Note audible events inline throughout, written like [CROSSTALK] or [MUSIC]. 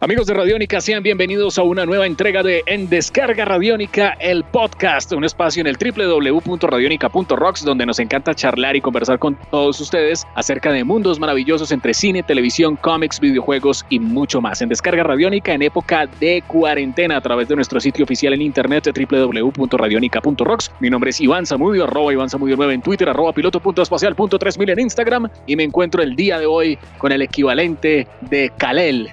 Amigos de Radiónica, sean bienvenidos a una nueva entrega de En Descarga Radiónica, el podcast, un espacio en el www.radionica.rocks donde nos encanta charlar y conversar con todos ustedes acerca de mundos maravillosos entre cine, televisión, cómics, videojuegos y mucho más. En Descarga Radiónica en época de cuarentena a través de nuestro sitio oficial en internet www.radionica.rocks. Mi nombre es Iván Zamudio, arroba Iván Zamudio 9 en Twitter, arroba piloto.espacial.3000 en Instagram y me encuentro el día de hoy con el equivalente de Kalel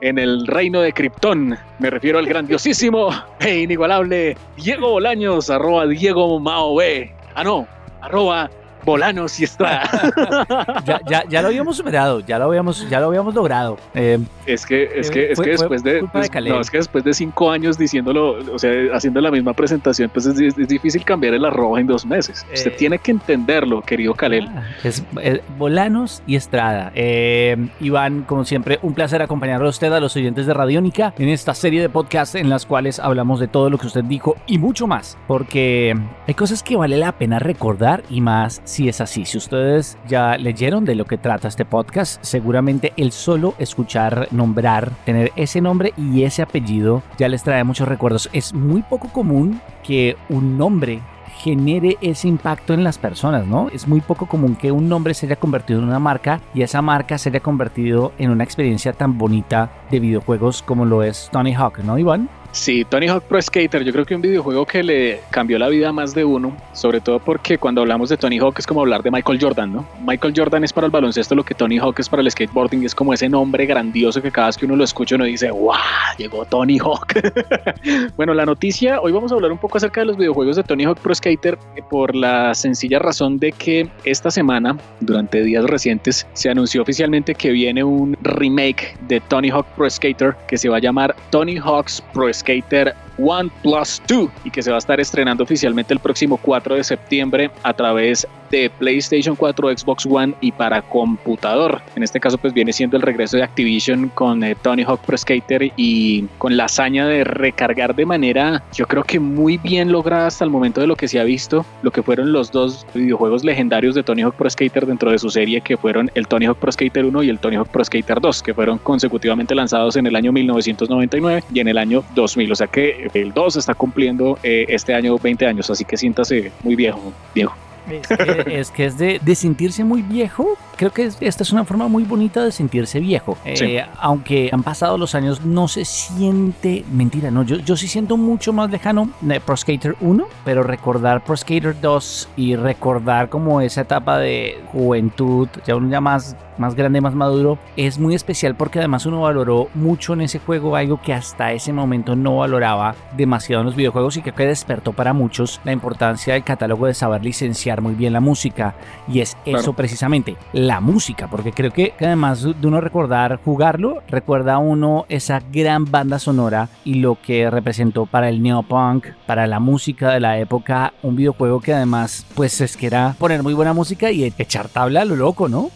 en el reino de Krypton. Me refiero al grandiosísimo e inigualable Diego Bolaños, arroba Diego Mao B. Ah, no, arroba Bolanos y Estrada. [LAUGHS] ya, ya, ya, lo habíamos superado, ya lo habíamos, ya lo habíamos logrado. Eh, es que, es que, es que después de, no, es que después de cinco años diciéndolo, o sea, haciendo la misma presentación, pues es, difícil cambiar el arroba en dos meses. Usted eh, tiene que entenderlo, querido Kalel. Ah, es, eh, Bolanos y Estrada. Iván, como siempre, un placer acompañarlo a usted, a los oyentes de Radiónica, en esta serie de podcasts en las cuales hablamos de todo lo que usted dijo y mucho más, porque hay cosas que vale la pena recordar y más si es así. Si ustedes ya leyeron de lo que trata este podcast, seguramente el solo escuchar nombrar, tener ese nombre y ese apellido ya les trae muchos recuerdos. Es muy poco común que un nombre genere ese impacto en las personas, ¿no? Es muy poco común que un nombre se haya convertido en una marca y esa marca se haya convertido en una experiencia tan bonita de videojuegos como lo es Tony Hawk, ¿no, Iván? Sí, Tony Hawk Pro Skater, yo creo que un videojuego que le cambió la vida a más de uno, sobre todo porque cuando hablamos de Tony Hawk es como hablar de Michael Jordan, ¿no? Michael Jordan es para el baloncesto lo que Tony Hawk es para el skateboarding, es como ese nombre grandioso que cada vez que uno lo escucha uno dice, ¡wow! Llegó Tony Hawk. [LAUGHS] bueno, la noticia, hoy vamos a hablar un poco acerca de los videojuegos de Tony Hawk Pro Skater eh, por la sencilla razón de que esta semana, durante días recientes, se anunció oficialmente que viene un remake de Tony Hawk Pro Skater que se va a llamar Tony Hawk's Pro Skater Skater One Plus 2 y que se va a estar estrenando oficialmente el próximo 4 de septiembre a través de PlayStation 4, Xbox One y para computador. En este caso pues viene siendo el regreso de Activision con eh, Tony Hawk Pro Skater y con la hazaña de recargar de manera yo creo que muy bien lograda hasta el momento de lo que se ha visto, lo que fueron los dos videojuegos legendarios de Tony Hawk Pro Skater dentro de su serie que fueron el Tony Hawk Pro Skater 1 y el Tony Hawk Pro Skater 2 que fueron consecutivamente lanzados en el año 1999 y en el año 2000, o sea que el 2 está cumpliendo eh, este año 20 años, así que siéntase muy viejo, viejo. Es que es, de, sentirse muy viejo. Creo que esta es una forma muy bonita de sentirse viejo. Eh, aunque han pasado los años, no se siente mentira. No, yo, yo sí siento mucho más lejano de Pro Skater 1, pero recordar Pro Skater 2 y recordar como esa etapa de juventud, ya uno ya más, más grande, más maduro, es muy especial porque además uno valoró mucho en ese juego algo que hasta ese momento no valoraba demasiado en los videojuegos y que despertó para muchos la importancia del catálogo de saber licenciar muy bien la música y es eso precisamente, la música, porque creo que además de uno recordar jugarlo, recuerda uno esa gran banda sonora y lo que representó para el neopunk, para la música de la época, un videojuego que además pues es que era poner muy buena música y echar tabla a lo loco, ¿no?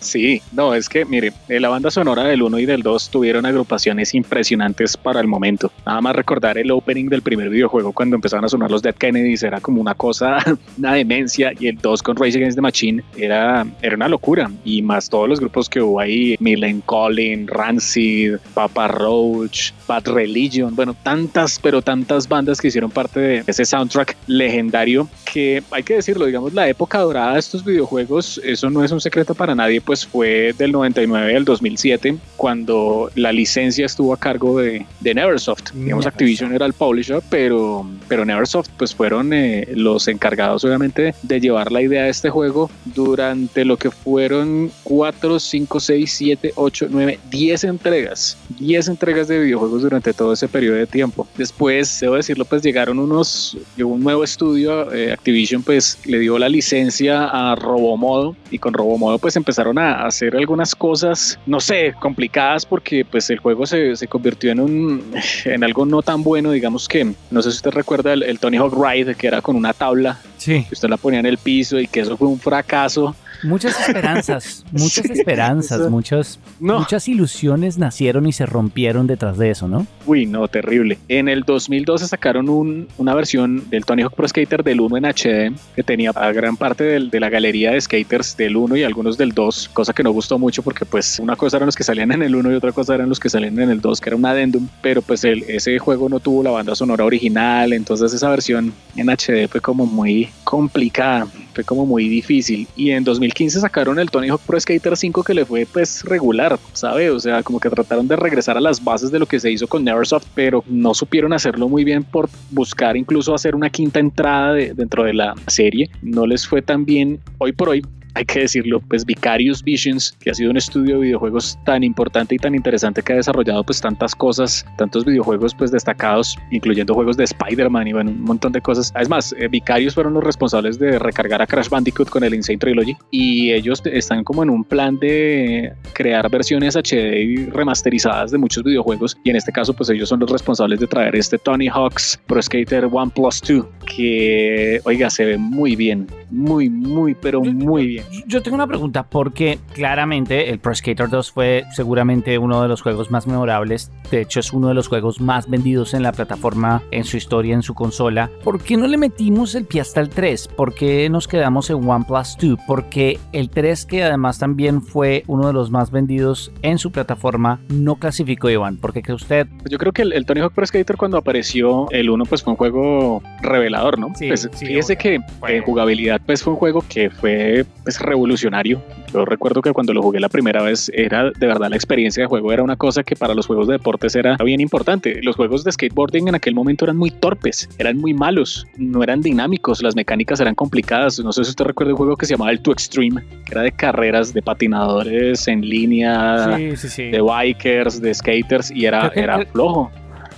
Sí, no, es que, mire, eh, la banda sonora del 1 y del 2 tuvieron agrupaciones impresionantes para el momento. Nada más recordar el opening del primer videojuego cuando empezaron a sonar los Dead Kennedys era como una cosa, [LAUGHS] una demencia, y el 2 con Rage Against the Machine era, era una locura. Y más todos los grupos que hubo ahí, Millen Collin, Rancid, Papa Roach, Bad Religion, bueno, tantas, pero tantas bandas que hicieron parte de ese soundtrack legendario que hay que decirlo, digamos, la época dorada de estos videojuegos, eso no es un secreto para nadie pues fue del 99 al 2007, cuando la licencia estuvo a cargo de, de Neversoft. Digamos, Activision era el publisher, pero, pero Neversoft pues fueron eh, los encargados obviamente de llevar la idea de este juego durante lo que fueron 4, 5, 6, 7, 8, 9, 10 entregas. 10 entregas de videojuegos durante todo ese periodo de tiempo. Después, debo decirlo, pues llegaron unos, llegó un nuevo estudio, eh, Activision pues le dio la licencia a Robomodo y con Robomodo pues empezaron a hacer algunas cosas, no sé, complicadas porque pues el juego se, se convirtió en un [LAUGHS] en algo no tan bueno, digamos que, no sé si usted recuerda el, Tony Hawk Ride que era con una tabla, sí. que usted la ponía en el piso y que eso fue un fracaso Muchas esperanzas, [LAUGHS] muchas esperanzas, muchas, muchas ilusiones nacieron y se rompieron detrás de eso, ¿no? Uy, no, terrible. En el 2012 sacaron una versión del Tony Hawk Pro Skater del 1 en HD que tenía a gran parte de la galería de skaters del 1 y algunos del 2, cosa que no gustó mucho porque pues una cosa eran los que salían en el 1 y otra cosa eran los que salían en el 2, que era un addendum, pero pues el, ese juego no tuvo la banda sonora original, entonces esa versión en HD fue como muy complicada, fue como muy difícil. Y en 2015 sacaron el Tony Hawk Pro Skater 5 que le fue pues regular, ¿sabe? O sea, como que trataron de regresar a las bases de lo que se hizo con Neversoft, pero no supieron hacerlo muy bien por buscar incluso hacer una quinta entrada dentro de la serie. No les fue tan bien hoy por hoy hay que decirlo, pues Vicarious Visions, que ha sido un estudio de videojuegos tan importante y tan interesante que ha desarrollado pues tantas cosas, tantos videojuegos pues destacados, incluyendo juegos de Spider-Man y bueno, un montón de cosas. Además, eh, Vicarious fueron los responsables de recargar a Crash Bandicoot con el Insane Trilogy y ellos están como en un plan de crear versiones HD remasterizadas de muchos videojuegos y en este caso pues ellos son los responsables de traer este Tony Hawk's Pro Skater One Plus 2 que oiga se ve muy bien, muy muy pero muy bien. Yo tengo una pregunta, porque claramente el Pro Skater 2 fue seguramente uno de los juegos más memorables. De hecho, es uno de los juegos más vendidos en la plataforma, en su historia, en su consola. ¿Por qué no le metimos el pie hasta el 3? ¿Por qué nos quedamos en OnePlus 2? Porque el 3, que además también fue uno de los más vendidos en su plataforma, no clasificó, Iván. ¿Por qué cree usted? Yo creo que el, Tony Hawk Pro Skater cuando apareció, el 1 pues fue un juego revelador, ¿no? Sí, pues, fíjese que en jugabilidad pues fue un juego que fue pues, revolucionario. Yo recuerdo que cuando lo jugué la primera vez era de verdad la experiencia de juego era una cosa que para los juegos de deportes era bien importante. Los juegos de skateboarding en aquel momento eran muy torpes, eran muy malos, no eran dinámicos, las mecánicas eran complicadas. No sé si usted recuerda un juego que se llamaba el To Extreme, que era de carreras de patinadores en línea, de bikers, de skaters y era, era flojo.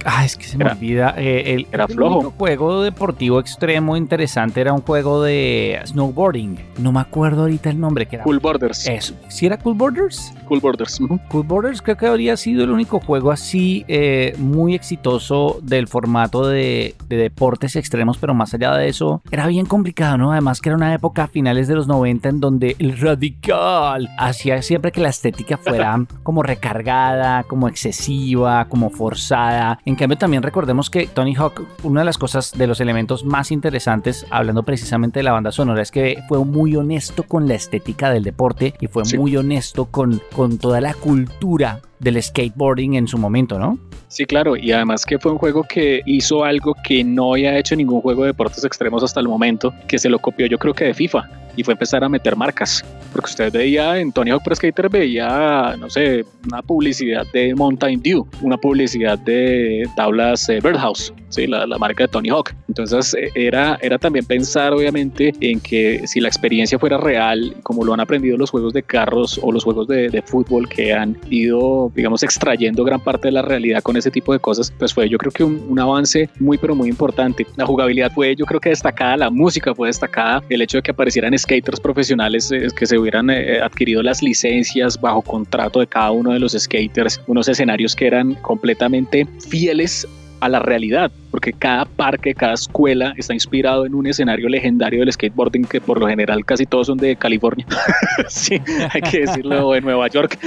Ah, es que se me olvida. Eh, el, era flojo. juego deportivo extremo interesante era un juego de snowboarding. No me acuerdo ahorita el nombre. Que era. Cool Borders. Eso. ¿Sí era Cool Borders? Cool Borders. Cool Borders creo que habría sido el único juego así eh, muy exitoso del formato de, deportes extremos, pero más allá de eso, era bien complicado, ¿no? Además que era una época a finales de los 90 en donde el radical hacía siempre que la estética fuera [LAUGHS] como recargada, como excesiva, como forzada. En cambio, también recordemos que Tony Hawk, una de las cosas, de los elementos más interesantes, hablando precisamente de la banda sonora, es que fue muy honesto con la estética del deporte y fue muy honesto con, con toda la cultura del skateboarding en su momento, ¿no? Sí, claro, y además que fue un juego que hizo algo que no había hecho ningún juego de deportes extremos hasta el momento, que se lo copió yo creo que de FIFA, y fue empezar a meter marcas, porque usted veía en Tony Hawk Pro Skater, veía, no sé, una publicidad de Mountain Dew, una publicidad de tablas eh, Birdhouse, ¿sí? La, la, marca de Tony Hawk. Entonces eh, era, era también pensar obviamente en que si la experiencia fuera real, como lo han aprendido los juegos de carros o los juegos de, de fútbol que han ido digamos, extrayendo gran parte de la realidad con ese tipo de cosas, pues fue yo creo que un, avance muy, pero muy importante. La jugabilidad fue yo creo que destacada, la música fue destacada, el hecho de que aparecieran skaters profesionales, eh, que se hubieran eh, adquirido las licencias bajo contrato de cada uno de los skaters, unos escenarios que eran completamente fieles a la realidad porque cada parque, cada escuela está inspirado en un escenario legendario del skateboarding que por lo general casi todos son de California. [LAUGHS] sí, hay que decirlo, de Nueva York.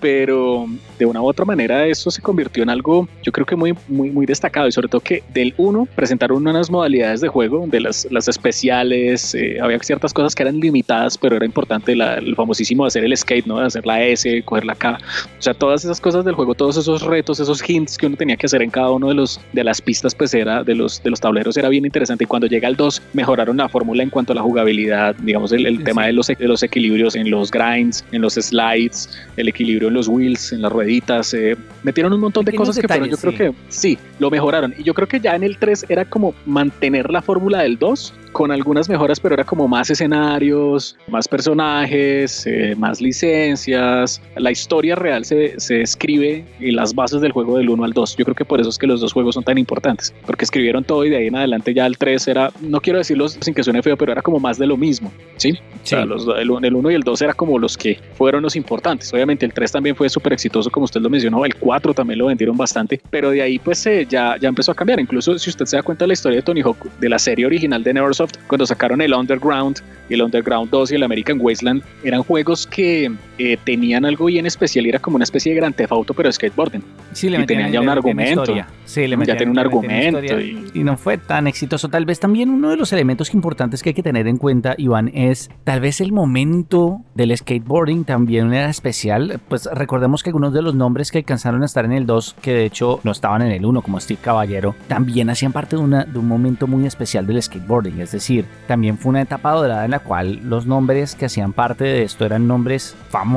Pero de una u otra manera eso se convirtió en algo, yo creo que muy, muy, muy destacado y sobre todo que del 1 presentaron unas modalidades de juego de las, las especiales, eh, había ciertas cosas que eran limitadas, pero era importante el famosísimo hacer el skate, ¿no? hacer la S, coger la K. O sea, todas esas cosas del juego, todos esos retos, esos hints que uno tenía que hacer en cada uno de los de las pistas, pues era de los, de los tableros era bien interesante y cuando llega el 2 mejoraron la fórmula en cuanto a la jugabilidad, digamos el, tema de los, de los equilibrios en los grinds, en los slides, el equilibrio en los wheels, en las rueditas, eh, metieron un montón de cosas que pero yo creo que sí, lo mejoraron y yo creo que ya en el 3 era como mantener la fórmula del 2 con algunas mejoras, pero era como más escenarios, más personajes, eh, más licencias. La historia real se, se escribe y las bases del juego del 1 al 2. Yo creo que por eso es que los dos juegos juegos son tan importantes, porque escribieron todo y de ahí en adelante ya el 3 era, no quiero decirlo sin que suene feo, pero era como más de lo mismo, ¿sí? O sea, los, el, 1 y el 2 era como los que fueron los importantes. Obviamente el 3 también fue súper exitoso, como usted lo mencionó, el 4 también lo vendieron bastante, pero de ahí pues eh, ya, ya empezó a cambiar. Incluso si usted se da cuenta de la historia de Tony Hawk, de la serie original de Neversoft, cuando sacaron el Underground y el Underground 2 y el American Wasteland, eran juegos que eh, tenían algo bien especial y era como una especie de gran tefauto, pero skateboarding. Sí, le y tenían ya un argumento. Sí, le ya tiene un argumento. Y... no fue tan exitoso. Tal vez también uno de los elementos importantes que hay que tener en cuenta, Iván, es tal vez el momento del skateboarding también era especial. Pues recordemos que algunos de los nombres que alcanzaron a estar en el 2, que de hecho no estaban en el 1, como Steve Caballero, también hacían parte de, una, de un momento muy especial del skateboarding. Es decir, también fue una etapa dorada en la cual los nombres que hacían parte de esto eran nombres famosos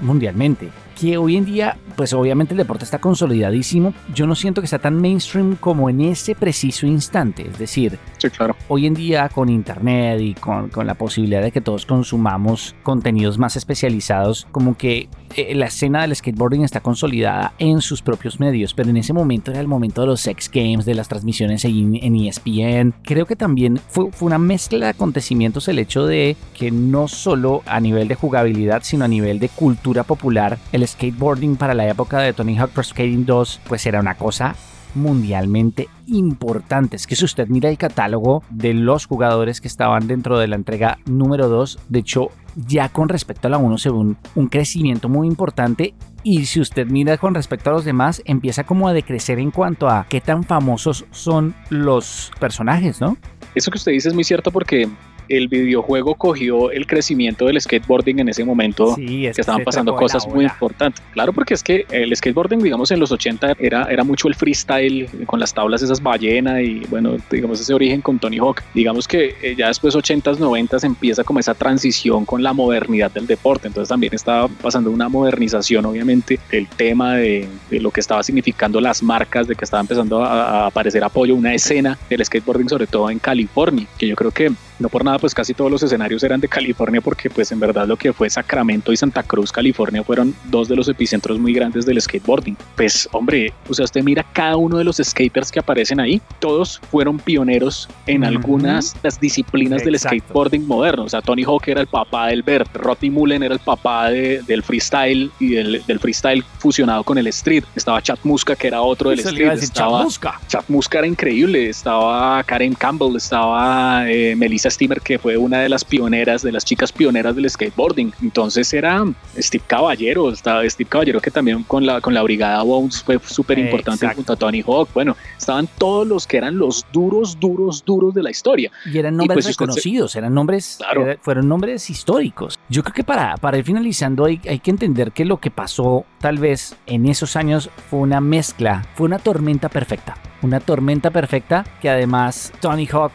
mundialmente que hoy en día, pues obviamente el deporte está consolidadísimo. Yo no siento que sea tan mainstream como en ese preciso instante. Es decir, sí, claro. hoy en día con internet y con, con la posibilidad de que todos consumamos contenidos más especializados, como que eh, la escena del skateboarding está consolidada en sus propios medios, pero en ese momento era el momento de los sex games, de las transmisiones en, en ESPN. Creo que también fue, fue una mezcla de acontecimientos el hecho de que no solo a nivel de jugabilidad, sino a nivel de cultura popular, el skateboarding para la época de Tony Hawk Pro Skating 2 pues era una cosa mundialmente importante. Es que si usted mira el catálogo de los jugadores que estaban dentro de la entrega número 2, de hecho ya con respecto a la 1 se ve un, un, crecimiento muy importante y si usted mira con respecto a los demás empieza como a decrecer en cuanto a qué tan famosos son los personajes, ¿no? Eso que usted dice es muy cierto porque el videojuego cogió el crecimiento del skateboarding en ese momento, que estaban pasando cosas muy importantes. Claro, porque es que el skateboarding, digamos, en los 80 era, era mucho el freestyle con las tablas esas ballena y bueno, digamos, ese origen con Tony Hawk. Digamos que eh, ya después 80s, 90s empieza como esa transición con la modernidad del deporte. Entonces también estaba pasando una modernización, obviamente, del tema de, de lo que estaba significando las marcas, de que estaba empezando a, a aparecer apoyo, una escena del skateboarding, sobre todo en California, que yo creo que no por nada, pues casi todos los escenarios eran de California porque pues en verdad lo que fue Sacramento y Santa Cruz, California, fueron dos de los epicentros muy grandes del skateboarding. Pues hombre, o sea, usted mira cada uno de los skaters que aparecen ahí, todos fueron pioneros en algunas las disciplinas del skateboarding moderno. O sea, Tony Hawk era el papá del Bert, Rodney Mullen era el papá del freestyle y del, freestyle fusionado con el street. Estaba Chad Muska, que era otro del street. Estaba, Chad Muska. era increíble. Estaba Karen Campbell, estaba eh, Melissa Steamer, que fue una de las pioneras, de las chicas pioneras del skateboarding. Entonces era Steve Caballero, estaba Steve Caballero que también con la, con la brigada Bones fue súper importante junto a Tony Hawk. Bueno, estaban todos los que eran los duros, duros, duros de la historia. Y eran nombres pues, reconocidos, eran nombres, fueron nombres históricos. Yo creo que para, para ir finalizando hay, hay que entender que lo que pasó tal vez en esos años fue una mezcla, fue una tormenta perfecta. Una tormenta perfecta que además Tony Hawk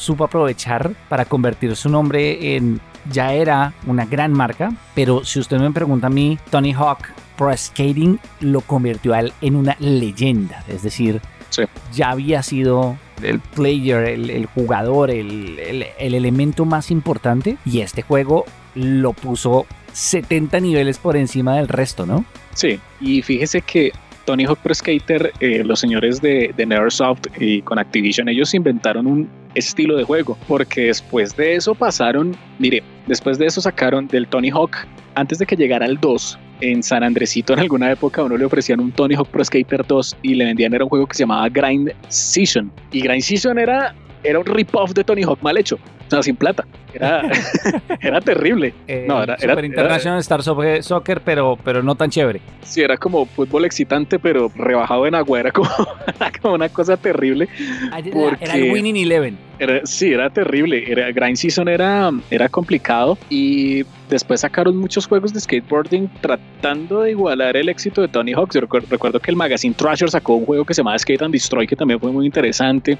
supo aprovechar para convertir su nombre en ya era una gran marca, pero si usted me pregunta a mí, Tony Hawk Pro Skating lo convirtió a él en una leyenda, es decir, ya había sido el player, el, jugador, el, el, elemento más importante y este juego lo puso 70 niveles por encima del resto, ¿no? Sí, y fíjese que Tony Hawk Pro Skater, eh, los señores de, de Neversoft y con Activision, ellos inventaron un estilo de juego, porque después de eso pasaron, mire, después de eso sacaron del Tony Hawk, antes de que llegara el 2, en San Andresito en alguna época uno le ofrecían un Tony Hawk Pro Skater 2 y le vendían era un juego que se llamaba Grind Season. Y Grind Season era, era un rip-off de Tony Hawk mal hecho, sin plata. Era, [LAUGHS] era terrible. Eh, no, era, era International Star Soccer, pero, pero no tan chévere. Sí, era como fútbol excitante, pero rebajado en agua. Era como, [LAUGHS] como una cosa terrible. Ah, era el Winning Eleven. sí, era terrible. Era, Grind Season era, era complicado y después sacaron muchos juegos de skateboarding tratando de igualar el éxito de Tony Hawk. Yo recuerdo, que el magazine Thrasher sacó un juego que se llamaba Skate and Destroy, que también fue muy interesante.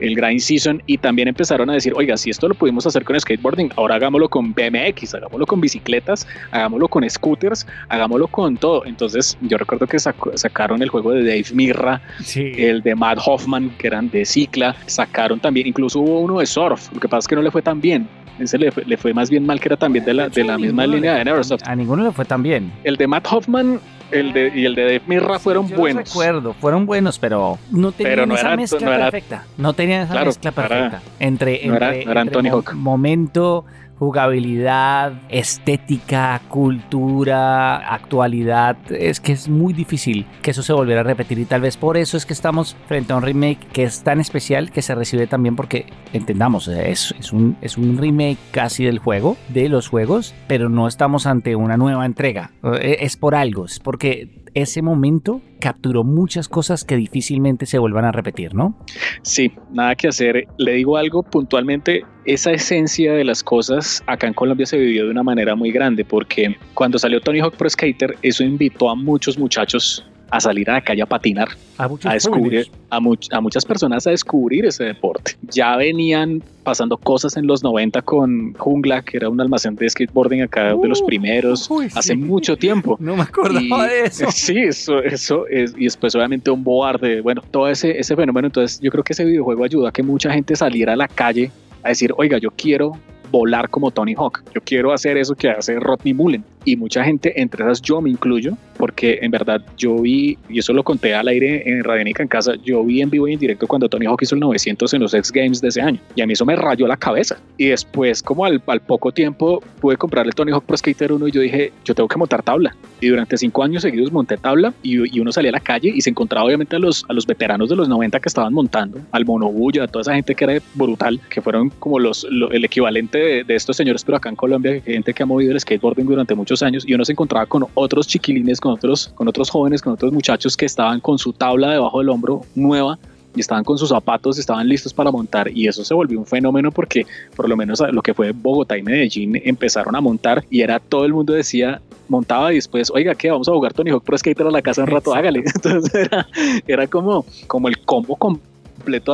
El Grind Season y también empezaron a decir, oiga, si esto lo pudimos hacer con skateboarding, ahora hagámoslo con BMX, hagámoslo con bicicletas, hagámoslo con scooters, hagámoslo con todo. Entonces yo recuerdo que sacaron el juego de Dave Mirra, el de Matt Hoffman, que eran de cicla, sacaron también, incluso hubo uno de surf, lo que pasa es que no le fue tan bien. Ese le fue, más bien mal que era también de la, de la misma línea de Neversoft. A ninguno le fue tan bien. El de Matt Hoffman el de, y el de Dave Mirra fueron Yo buenos. recuerdo, fueron buenos, pero no tenían Pero no esa era- mezcla no era- perfecta. No tenían esa Claro, mezcla era- perfecta. entre, no era- entre- no era entre Tony mo- Hawk. momento, jugabilidad, estética, cultura, actualidad. Es que es muy difícil que eso se volviera a repetir y tal vez por eso es que estamos frente a un remake que es tan especial que se recibe también porque entendamos, es, es, un, es un remake casi del juego, de los juegos, pero no estamos ante una nueva entrega. Eh, Es por algo, es porque ese momento capturó muchas cosas que difícilmente se vuelvan a repetir, ¿no? Sí, nada que hacer. Le digo algo puntualmente, esa esencia de las cosas acá en Colombia se vivió de una manera muy grande porque cuando salió Tony Hawk Pro Skater, eso invitó a muchos muchachos a salir a la calle a patinar, a descubrir, a, much- a muchas personas a descubrir ese deporte. Ya venían pasando cosas en los 90 con Jungla, que era un almacén de skateboarding acá de los Uh, primeros, uy, hace sí. mucho tiempo. No me acordaba Y- de eso. [LAUGHS] Sí, eso, eso es, y después obviamente un boarde, bueno, todo ese, ese fenómeno, entonces yo creo que ese videojuego ayudó a que mucha gente saliera a la calle a decir, oiga, yo quiero volar como Tony Hawk, yo quiero hacer eso que hace Rodney Mullen, y mucha gente, entre esas yo me incluyo, porque en verdad yo vi, y eso lo conté al aire en Radionica en casa, yo vi en vivo y en directo cuando Tony Hawk hizo el 900 en los X Games de ese año, y a mí eso me rayó la cabeza, y después como al, al poco tiempo pude comprar el Tony Hawk Pro Skater 1 y yo dije, yo tengo que montar tabla, y durante cinco años seguidos monté tabla y, y uno salía a la calle y se encontraba obviamente a los, a los veteranos de los 90 que estaban montando, al monobulla, a toda esa gente que era brutal, que fueron como los, lo- el equivalente de, de estos señores, pero acá en Colombia, gente que ha movido el skateboarding durante muchos años y uno se encontraba con otros chiquilines, con otros, con otros jóvenes, con otros muchachos que estaban con su tabla debajo del hombro nueva y estaban con sus zapatos, estaban listos para montar y eso se volvió un fenómeno porque por lo menos lo que fue Bogotá y Medellín empezaron a montar y era todo el mundo decía montaba y después, oiga, ¿qué? Vamos a jugar Tony Hawk Pro Skater a la casa un rato, hágale. [LAUGHS] Entonces era, era como, como el combo completo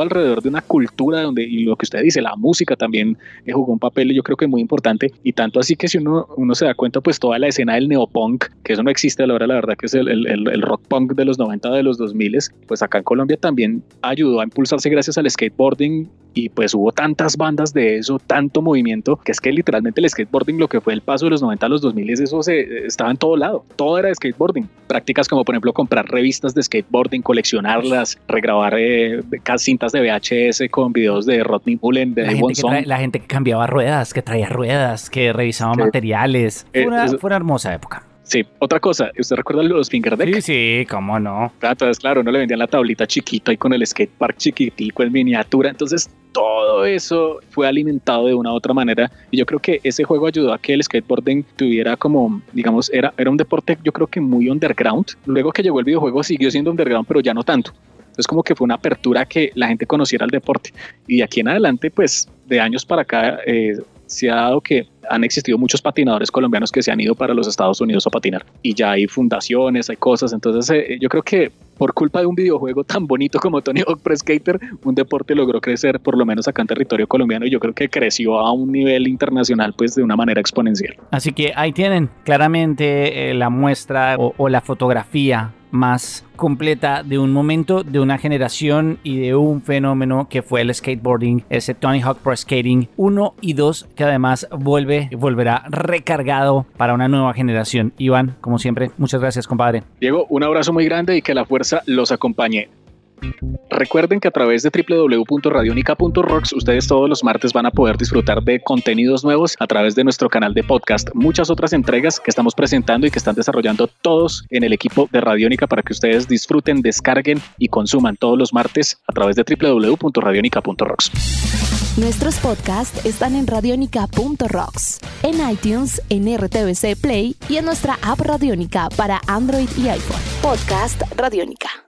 alrededor de una cultura donde, y lo que usted dice, la música también eh, jugó un papel yo creo que muy importante. Y tanto así que si uno, uno se da cuenta pues toda la escena del neopunk, que eso no existe a la hora la verdad que es el, el- el rock punk de los 90 de los 2000 pues acá en Colombia también ayudó a impulsarse gracias al skateboarding y pues hubo tantas bandas de eso, tanto movimiento, que es que literalmente el skateboarding, lo que fue el paso de los 90 a los 2000, eso se, estaba en todo lado, todo era de skateboarding. Prácticas como por ejemplo comprar revistas de skateboarding, coleccionarlas, regrabar eh, cintas de VHS con videos de Rodney Mullen, de La gente, que trae- la gente que cambiaba ruedas, que traía ruedas, que revisaba Sí. materiales. Fue Eh, eso- fue una hermosa época. Sí, otra cosa, ¿usted recuerda los finger deck? Sí, sí, cómo no. Ah, Entonces, claro, no le vendían la tablita chiquita y con el skatepark chiquitico en miniatura. Entonces, todo eso fue alimentado de una u otra manera. Y yo creo que ese juego ayudó a que el skateboarding tuviera como, digamos, era, era un deporte, yo creo que muy underground. Luego que llegó el videojuego, siguió siendo underground, pero ya no tanto. Entonces, como que fue una apertura que la gente conociera el deporte. Y de aquí en adelante, pues, de años para acá, eh, se ha dado que han existido muchos patinadores colombianos que se han ido para los Estados Unidos a patinar y ya hay fundaciones, hay cosas, entonces eh, yo creo que por culpa de un videojuego tan bonito como Tony Hawk Pro Skater, un deporte logró crecer por lo menos acá en territorio colombiano y yo creo que creció a un nivel internacional pues de una manera exponencial. Así que ahí tienen claramente eh, la muestra o, o la fotografía más completa de un momento, de una generación y de un fenómeno que fue el skateboarding, ese Tony Hawk Pro Skating 1 y 2, que además vuelve, volverá recargado para una nueva generación. Iván, como siempre, muchas gracias, compadre. Diego, un abrazo muy grande y que la fuerza los acompañe. Recuerden que a través de www.radionica.rocks ustedes todos los martes van a poder disfrutar de contenidos nuevos a través de nuestro canal de podcast, muchas otras entregas que estamos presentando y que están desarrollando todos en el equipo de Radionica para que ustedes disfruten, descarguen y consuman todos los martes a través de www.radionica.rocks. Nuestros podcasts están en radionica.rocks, en iTunes, en RTVC Play y en nuestra app Radionica para Android y iPhone. Podcast Radionica.